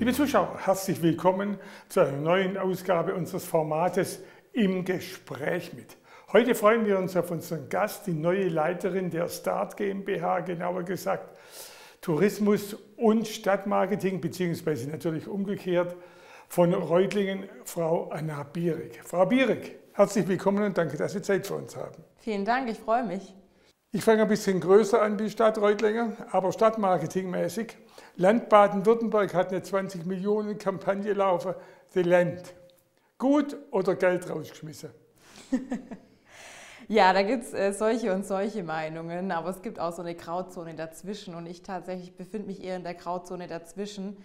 Liebe Zuschauer, herzlich willkommen zu einer neuen Ausgabe unseres Formates Im Gespräch mit. Heute freuen wir uns auf unseren Gast, die neue Leiterin der Start GmbH, genauer gesagt Tourismus und Stadtmarketing, beziehungsweise natürlich umgekehrt von Reutlingen, Frau Anna Bierig. Frau Bierig, herzlich willkommen und danke, dass Sie Zeit für uns haben. Vielen Dank, ich freue mich. Ich fange ein bisschen größer an wie Stadt Reutlingen, aber stadtmarketingmäßig. Land Baden-Württemberg hat eine 20 Millionen Kampagne laufen, The Land. Gut oder Geld rausgeschmissen? ja, da gibt es äh, solche und solche Meinungen, aber es gibt auch so eine Grauzone dazwischen und ich tatsächlich befinde mich eher in der Grauzone dazwischen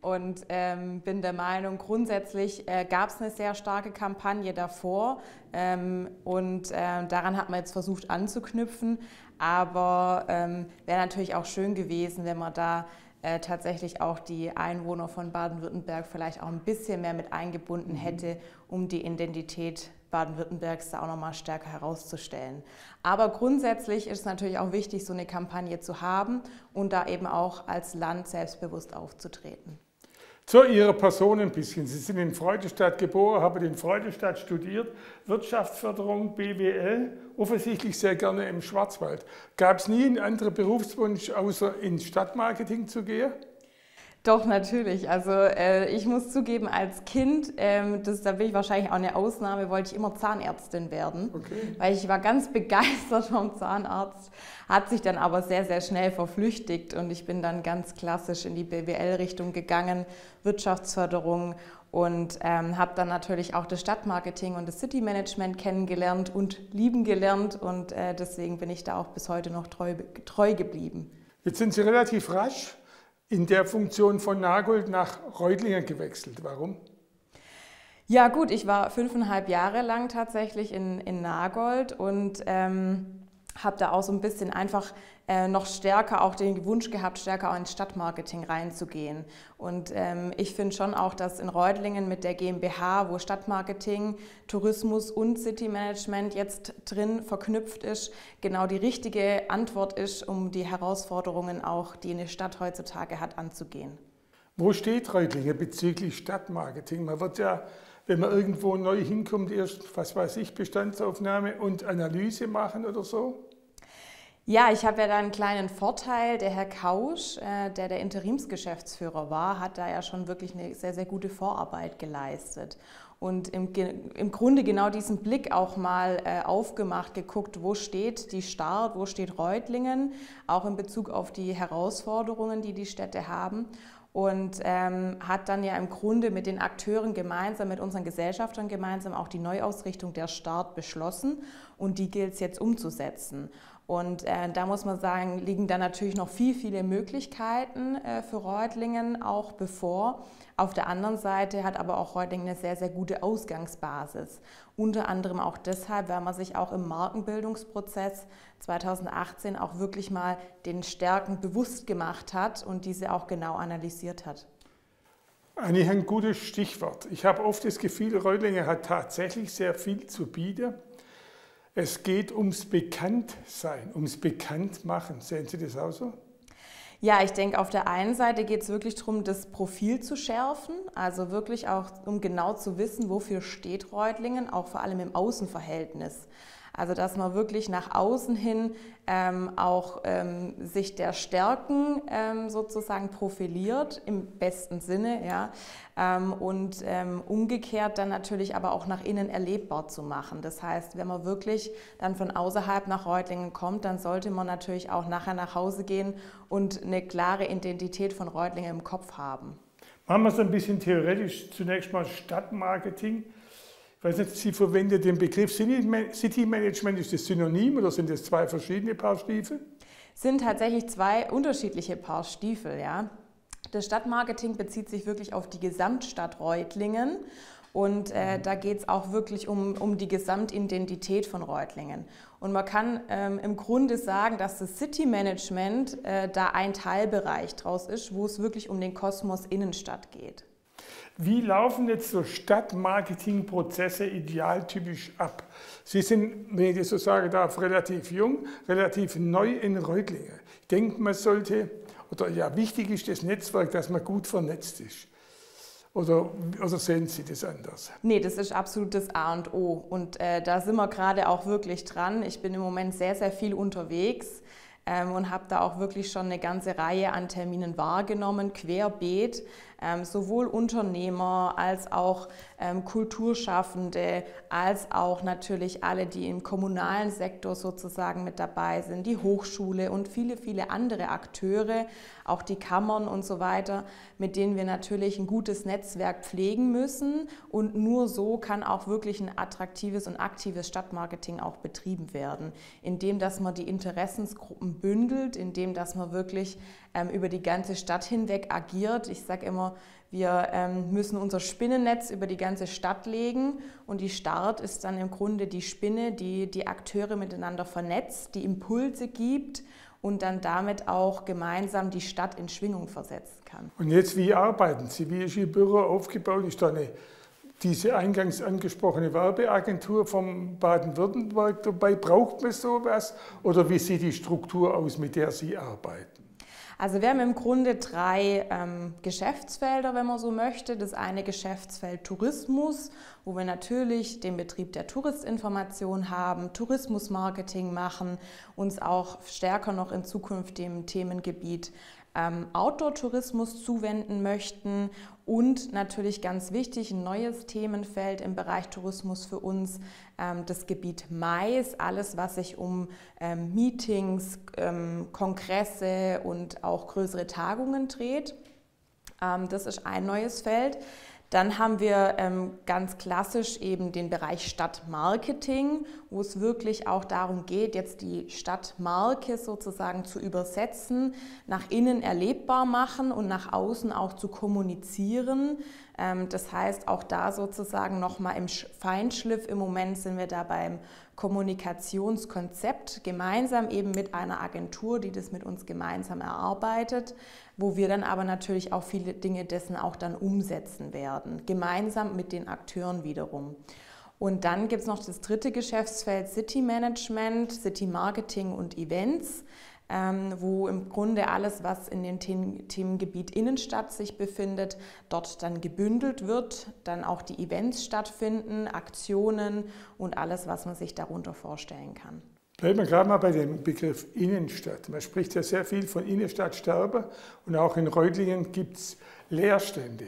und ähm, bin der Meinung, grundsätzlich äh, gab es eine sehr starke Kampagne davor ähm, und äh, daran hat man jetzt versucht anzuknüpfen. Aber ähm, wäre natürlich auch schön gewesen, wenn man da äh, tatsächlich auch die Einwohner von Baden-Württemberg vielleicht auch ein bisschen mehr mit eingebunden mhm. hätte, um die Identität Baden-Württembergs da auch nochmal stärker herauszustellen. Aber grundsätzlich ist es natürlich auch wichtig, so eine Kampagne zu haben und da eben auch als Land selbstbewusst aufzutreten. Zu Ihrer Person ein bisschen. Sie sind in Freudestadt geboren, haben in Freudestadt studiert, Wirtschaftsförderung, BWL, offensichtlich sehr gerne im Schwarzwald. Gab es nie einen anderen Berufswunsch, außer ins Stadtmarketing zu gehen? Doch, natürlich. Also äh, ich muss zugeben, als Kind, ähm, das, da bin ich wahrscheinlich auch eine Ausnahme, wollte ich immer Zahnärztin werden. Okay. Weil ich war ganz begeistert vom Zahnarzt, hat sich dann aber sehr, sehr schnell verflüchtigt und ich bin dann ganz klassisch in die BWL-Richtung gegangen, Wirtschaftsförderung und ähm, habe dann natürlich auch das Stadtmarketing und das City-Management kennengelernt und lieben gelernt und äh, deswegen bin ich da auch bis heute noch treu, treu geblieben. Jetzt sind Sie relativ rasch in der Funktion von Nagold nach Reutlingen gewechselt. Warum? Ja gut, ich war fünfeinhalb Jahre lang tatsächlich in, in Nagold und ähm, habe da auch so ein bisschen einfach äh, noch stärker auch den Wunsch gehabt, stärker auch ins Stadtmarketing reinzugehen. Und ähm, ich finde schon auch, dass in Reutlingen mit der GmbH, wo Stadtmarketing, Tourismus und City Management jetzt drin verknüpft ist, genau die richtige Antwort ist, um die Herausforderungen auch, die eine Stadt heutzutage hat, anzugehen. Wo steht Reutlingen bezüglich Stadtmarketing? Man wird ja wenn man irgendwo neu hinkommt, erst, was weiß ich, Bestandsaufnahme und Analyse machen oder so? Ja, ich habe ja da einen kleinen Vorteil. Der Herr Kausch, äh, der der Interimsgeschäftsführer war, hat da ja schon wirklich eine sehr, sehr gute Vorarbeit geleistet. Und im, im Grunde genau diesen Blick auch mal äh, aufgemacht, geguckt, wo steht die Start, wo steht Reutlingen, auch in Bezug auf die Herausforderungen, die die Städte haben und ähm, hat dann ja im Grunde mit den Akteuren gemeinsam, mit unseren Gesellschaftern gemeinsam auch die Neuausrichtung der Start beschlossen und die gilt es jetzt umzusetzen. Und äh, da muss man sagen, liegen da natürlich noch viel, viele Möglichkeiten äh, für Reutlingen auch bevor. Auf der anderen Seite hat aber auch Reutlingen eine sehr, sehr gute Ausgangsbasis. Unter anderem auch deshalb, weil man sich auch im Markenbildungsprozess 2018 auch wirklich mal den Stärken bewusst gemacht hat und diese auch genau analysiert hat. Eigentlich ein gutes Stichwort. Ich habe oft das Gefühl, Reutlingen hat tatsächlich sehr viel zu bieten. Es geht ums Bekanntsein, ums Bekanntmachen. Sehen Sie das auch so? Ja, ich denke, auf der einen Seite geht es wirklich darum, das Profil zu schärfen, also wirklich auch, um genau zu wissen, wofür steht Reutlingen, auch vor allem im Außenverhältnis. Also dass man wirklich nach außen hin ähm, auch ähm, sich der Stärken ähm, sozusagen profiliert, im besten Sinne, ja, ähm, und ähm, umgekehrt dann natürlich aber auch nach innen erlebbar zu machen. Das heißt, wenn man wirklich dann von außerhalb nach Reutlingen kommt, dann sollte man natürlich auch nachher nach Hause gehen und eine klare Identität von Reutlingen im Kopf haben. Machen wir es ein bisschen theoretisch zunächst mal Stadtmarketing. Ich weiß nicht, Sie verwenden den Begriff City Management. Ist das synonym oder sind das zwei verschiedene Paar Stiefel? Sind tatsächlich zwei unterschiedliche Paar Stiefel, ja. Das Stadtmarketing bezieht sich wirklich auf die Gesamtstadt Reutlingen und äh, da geht es auch wirklich um, um die Gesamtidentität von Reutlingen. Und man kann ähm, im Grunde sagen, dass das City Management äh, da ein Teilbereich draus ist, wo es wirklich um den Kosmos Innenstadt geht. Wie laufen jetzt so Stadtmarketingprozesse idealtypisch ab? Sie sind, wenn ich das so sagen darf, relativ jung, relativ neu in Reutlingen. Ich denke, man sollte, oder ja, wichtig ist das Netzwerk, dass man gut vernetzt ist. Oder, oder sehen Sie das anders? Nee, das ist absolut das A und O. Und äh, da sind wir gerade auch wirklich dran. Ich bin im Moment sehr, sehr viel unterwegs ähm, und habe da auch wirklich schon eine ganze Reihe an Terminen wahrgenommen, querbeet sowohl Unternehmer als auch ähm, Kulturschaffende, als auch natürlich alle, die im kommunalen Sektor sozusagen mit dabei sind, die Hochschule und viele, viele andere Akteure, auch die Kammern und so weiter, mit denen wir natürlich ein gutes Netzwerk pflegen müssen. Und nur so kann auch wirklich ein attraktives und aktives Stadtmarketing auch betrieben werden, indem dass man die Interessensgruppen bündelt, indem dass man wirklich ähm, über die ganze Stadt hinweg agiert. Ich sage immer, wir ähm, müssen unser Spinnennetz über die ganze Stadt legen und die Start ist dann im Grunde die Spinne, die die Akteure miteinander vernetzt, die Impulse gibt und dann damit auch gemeinsam die Stadt in Schwingung versetzen kann. Und jetzt, wie arbeiten Sie? Wie ist Ihr Büro aufgebaut? Ist da eine, diese eingangs angesprochene Werbeagentur vom Baden-Württemberg dabei? Braucht man sowas? Oder wie sieht die Struktur aus, mit der Sie arbeiten? Also wir haben im Grunde drei ähm, Geschäftsfelder, wenn man so möchte. Das eine Geschäftsfeld Tourismus, wo wir natürlich den Betrieb der Touristinformation haben, Tourismusmarketing machen, uns auch stärker noch in Zukunft dem Themengebiet ähm, Outdoor-Tourismus zuwenden möchten und natürlich ganz wichtig, ein neues Themenfeld im Bereich Tourismus für uns, ähm, das Gebiet Mais, alles, was sich um ähm, Meetings, ähm, Kongresse und auch größere Tagungen dreht. Ähm, das ist ein neues Feld. Dann haben wir ähm, ganz klassisch eben den Bereich Stadtmarketing, wo es wirklich auch darum geht, jetzt die Stadtmarke sozusagen zu übersetzen, nach innen erlebbar machen und nach außen auch zu kommunizieren. Ähm, das heißt, auch da sozusagen nochmal im Feinschliff, im Moment sind wir da beim Kommunikationskonzept gemeinsam eben mit einer Agentur, die das mit uns gemeinsam erarbeitet, wo wir dann aber natürlich auch viele Dinge dessen auch dann umsetzen werden, gemeinsam mit den Akteuren wiederum. Und dann gibt es noch das dritte Geschäftsfeld City Management, City Marketing und Events wo im Grunde alles, was in dem Themengebiet Innenstadt sich befindet, dort dann gebündelt wird, dann auch die Events stattfinden, Aktionen und alles, was man sich darunter vorstellen kann. Bleiben wir gerade mal bei dem Begriff Innenstadt. Man spricht ja sehr viel von Innenstadtsterbe und auch in Reutlingen gibt es Leerstände.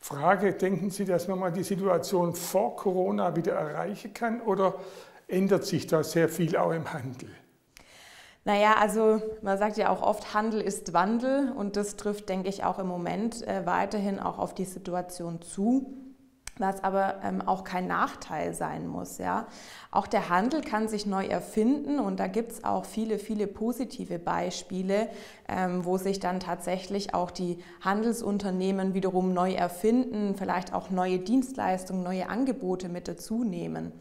Frage, denken Sie, dass man mal die Situation vor Corona wieder erreichen kann oder ändert sich da sehr viel auch im Handel? Naja, also man sagt ja auch oft, Handel ist Wandel und das trifft, denke ich, auch im Moment äh, weiterhin auch auf die Situation zu was aber ähm, auch kein Nachteil sein muss. Ja? Auch der Handel kann sich neu erfinden und da gibt es auch viele, viele positive Beispiele, ähm, wo sich dann tatsächlich auch die Handelsunternehmen wiederum neu erfinden, vielleicht auch neue Dienstleistungen, neue Angebote mit dazu nehmen.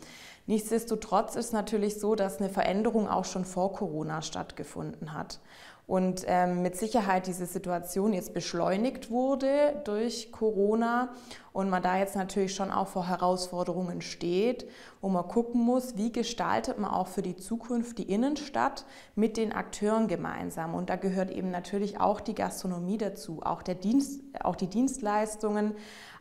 Nichtsdestotrotz ist natürlich so, dass eine Veränderung auch schon vor Corona stattgefunden hat. Und ähm, mit Sicherheit diese Situation jetzt beschleunigt wurde durch Corona und man da jetzt natürlich schon auch vor Herausforderungen steht, wo man gucken muss, wie gestaltet man auch für die Zukunft die Innenstadt mit den Akteuren gemeinsam. Und da gehört eben natürlich auch die Gastronomie dazu, auch, der Dienst, auch die Dienstleistungen,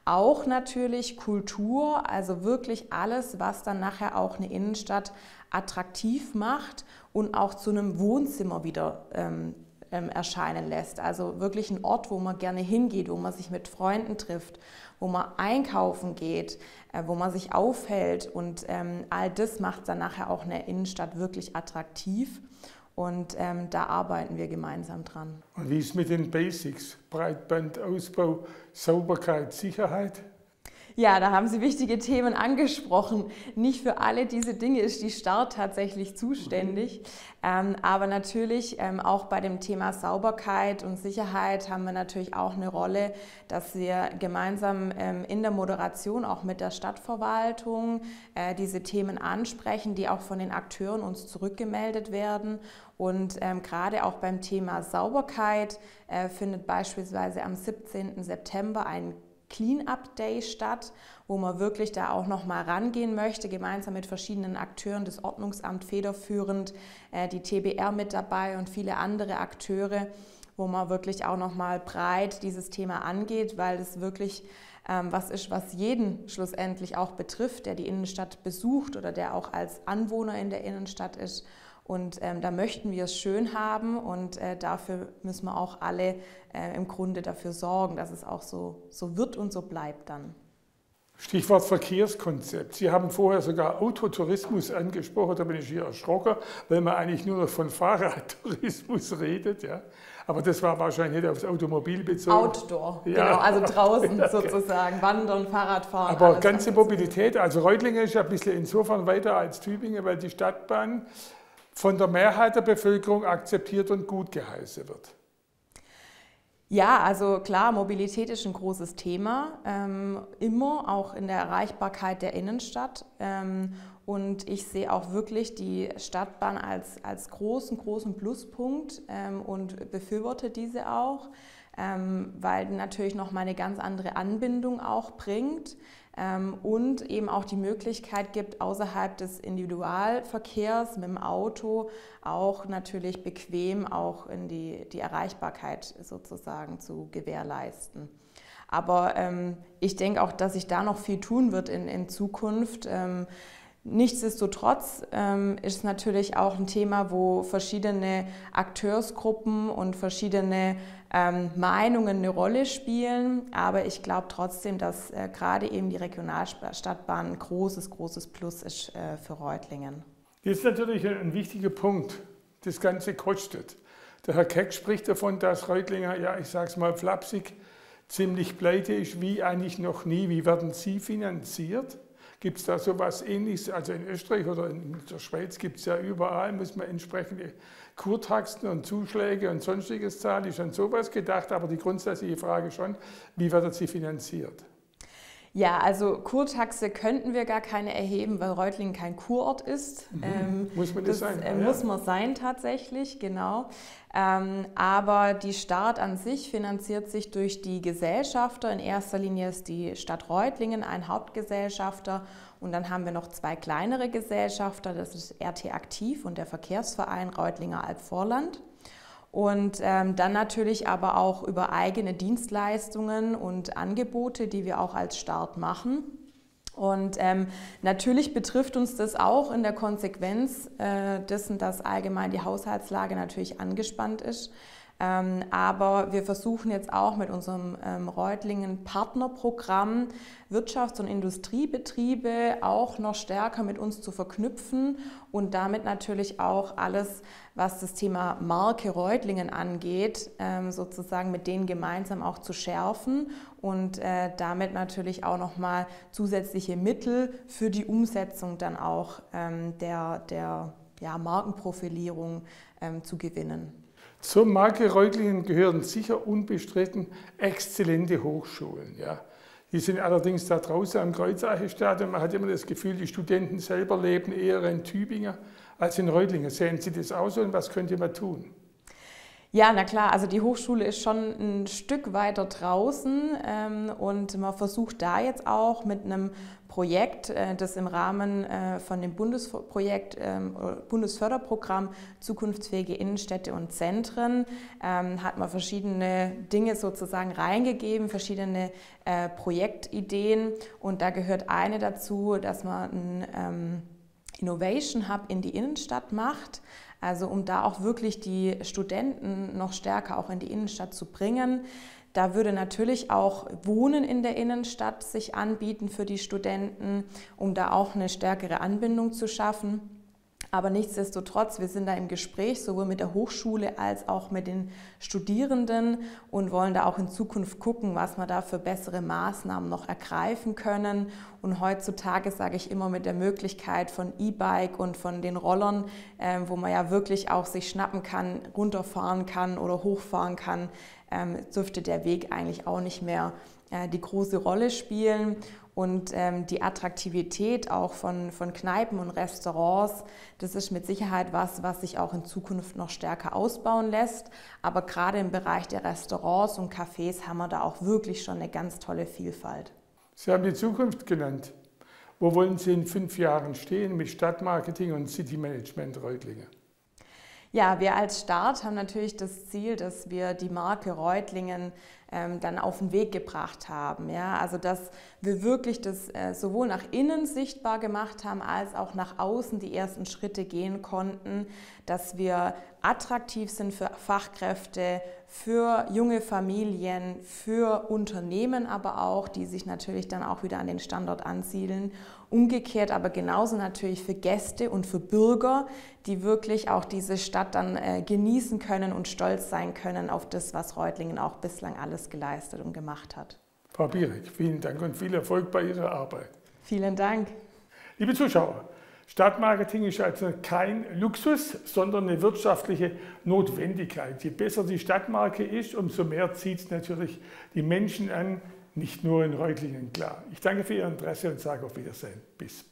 auch natürlich Kultur, also wirklich alles, was dann nachher auch eine Innenstadt attraktiv macht und auch zu einem Wohnzimmer wieder ähm, ähm, erscheinen lässt. Also wirklich ein Ort, wo man gerne hingeht, wo man sich mit Freunden trifft, wo man einkaufen geht, äh, wo man sich aufhält. Und ähm, all das macht dann nachher auch eine Innenstadt wirklich attraktiv. Und ähm, da arbeiten wir gemeinsam dran. Und wie ist mit den Basics? Breitbandausbau, Sauberkeit, Sicherheit? Ja, da haben Sie wichtige Themen angesprochen. Nicht für alle diese Dinge ist die Start tatsächlich zuständig. Ähm, aber natürlich ähm, auch bei dem Thema Sauberkeit und Sicherheit haben wir natürlich auch eine Rolle, dass wir gemeinsam ähm, in der Moderation auch mit der Stadtverwaltung äh, diese Themen ansprechen, die auch von den Akteuren uns zurückgemeldet werden. Und ähm, gerade auch beim Thema Sauberkeit äh, findet beispielsweise am 17. September ein Clean-up Day statt, wo man wirklich da auch noch mal rangehen möchte, gemeinsam mit verschiedenen Akteuren, das Ordnungsamt federführend, äh, die TBR mit dabei und viele andere Akteure wo man wirklich auch nochmal breit dieses Thema angeht, weil es wirklich ähm, was ist, was jeden schlussendlich auch betrifft, der die Innenstadt besucht oder der auch als Anwohner in der Innenstadt ist. Und ähm, da möchten wir es schön haben und äh, dafür müssen wir auch alle äh, im Grunde dafür sorgen, dass es auch so, so wird und so bleibt dann. Stichwort Verkehrskonzept. Sie haben vorher sogar Autotourismus angesprochen, da bin ich hier erschrocken, weil man eigentlich nur noch von Fahrradtourismus redet. Ja. Aber das war wahrscheinlich nicht aufs Automobil bezogen. Outdoor, ja. genau, also draußen okay. sozusagen, Wandern, Fahrradfahren. Aber ganze Mobilität, also Reutlingen ist ja ein bisschen insofern weiter als Tübingen, weil die Stadtbahn von der Mehrheit der Bevölkerung akzeptiert und gut geheißen wird. Ja, also klar, Mobilität ist ein großes Thema, ähm, immer auch in der Erreichbarkeit der Innenstadt. Ähm, und ich sehe auch wirklich die Stadtbahn als, als großen, großen Pluspunkt ähm, und befürworte diese auch, ähm, weil natürlich noch mal eine ganz andere Anbindung auch bringt und eben auch die Möglichkeit gibt, außerhalb des Individualverkehrs mit dem Auto auch natürlich bequem auch in die, die Erreichbarkeit sozusagen zu gewährleisten. Aber ähm, ich denke auch, dass sich da noch viel tun wird in, in Zukunft. Ähm, Nichtsdestotrotz ähm, ist natürlich auch ein Thema, wo verschiedene Akteursgruppen und verschiedene ähm, Meinungen eine Rolle spielen. Aber ich glaube trotzdem, dass äh, gerade eben die Regionalstadtbahn ein großes, großes Plus ist äh, für Reutlingen. Das ist natürlich ein wichtiger Punkt. Das Ganze kostet. Der Herr Keck spricht davon, dass Reutlinger, ja, ich sage es mal flapsig, ziemlich pleite ist, wie eigentlich noch nie. Wie werden Sie finanziert? Gibt es da so etwas Ähnliches? Also in Österreich oder in der Schweiz gibt es ja überall, muss man entsprechende Kurtaxen und Zuschläge und sonstiges zahlen. Ist an sowas gedacht, aber die grundsätzliche Frage schon, wie werden sie finanziert? Ja, also Kurtaxe könnten wir gar keine erheben, weil Reutlingen kein Kurort ist. Mhm. Ähm, muss man das, das sein? Äh, ja. Muss man sein tatsächlich, genau. Ähm, aber die Stadt an sich finanziert sich durch die Gesellschafter. In erster Linie ist die Stadt Reutlingen ein Hauptgesellschafter und dann haben wir noch zwei kleinere Gesellschafter, das ist RT Aktiv und der Verkehrsverein Reutlinger Albvorland. Und ähm, dann natürlich aber auch über eigene Dienstleistungen und Angebote, die wir auch als Start machen. Und ähm, natürlich betrifft uns das auch in der Konsequenz äh, dessen, dass allgemein die Haushaltslage natürlich angespannt ist. Ähm, aber wir versuchen jetzt auch mit unserem ähm, Reutlingen Partnerprogramm Wirtschafts- und Industriebetriebe auch noch stärker mit uns zu verknüpfen und damit natürlich auch alles, was das Thema Marke Reutlingen angeht, ähm, sozusagen mit denen gemeinsam auch zu schärfen und äh, damit natürlich auch nochmal zusätzliche Mittel für die Umsetzung dann auch der, der ja, Markenprofilierung zu gewinnen. Zur Marke Reutlingen gehören sicher unbestritten exzellente Hochschulen. Ja. Die sind allerdings da draußen am Kreuzeichestadion. Man hat immer das Gefühl, die Studenten selber leben eher in Tübingen als in Reutlingen. Sehen Sie das aus und was könnte man tun? Ja, na klar, also die Hochschule ist schon ein Stück weiter draußen ähm, und man versucht da jetzt auch mit einem Projekt, äh, das im Rahmen äh, von dem Bundesprojekt, äh, Bundesförderprogramm Zukunftsfähige Innenstädte und Zentren, ähm, hat man verschiedene Dinge sozusagen reingegeben, verschiedene äh, Projektideen. Und da gehört eine dazu, dass man ein ähm, Innovation Hub in die Innenstadt macht. Also um da auch wirklich die Studenten noch stärker auch in die Innenstadt zu bringen. Da würde natürlich auch Wohnen in der Innenstadt sich anbieten für die Studenten, um da auch eine stärkere Anbindung zu schaffen. Aber nichtsdestotrotz, wir sind da im Gespräch, sowohl mit der Hochschule als auch mit den Studierenden und wollen da auch in Zukunft gucken, was wir da für bessere Maßnahmen noch ergreifen können. Und heutzutage sage ich immer mit der Möglichkeit von E-Bike und von den Rollern, äh, wo man ja wirklich auch sich schnappen kann, runterfahren kann oder hochfahren kann, ähm, dürfte der Weg eigentlich auch nicht mehr äh, die große Rolle spielen. Und ähm, die Attraktivität auch von, von Kneipen und Restaurants, das ist mit Sicherheit was, was sich auch in Zukunft noch stärker ausbauen lässt. Aber gerade im Bereich der Restaurants und Cafés haben wir da auch wirklich schon eine ganz tolle Vielfalt. Sie haben die Zukunft genannt. Wo wollen Sie in fünf Jahren stehen mit Stadtmarketing und City Management Reutlingen? Ja, wir als Start haben natürlich das Ziel, dass wir die Marke Reutlingen ähm, dann auf den Weg gebracht haben. Ja? Also dass wir wirklich das äh, sowohl nach innen sichtbar gemacht haben, als auch nach außen die ersten Schritte gehen konnten, dass wir attraktiv sind für Fachkräfte, für junge Familien, für Unternehmen aber auch, die sich natürlich dann auch wieder an den Standort ansiedeln. Umgekehrt aber genauso natürlich für Gäste und für Bürger, die wirklich auch diese Stadt dann äh, genießen können und stolz sein können auf das, was Reutlingen auch bislang alles geleistet und gemacht hat. Frau Bierek, vielen Dank und viel Erfolg bei Ihrer Arbeit. Vielen Dank. Liebe Zuschauer, Stadtmarketing ist also kein Luxus, sondern eine wirtschaftliche Notwendigkeit. Je besser die Stadtmarke ist, umso mehr zieht es natürlich die Menschen an, nicht nur in Reutlingen klar. Ich danke für Ihr Interesse und sage auf Wiedersehen. Bis.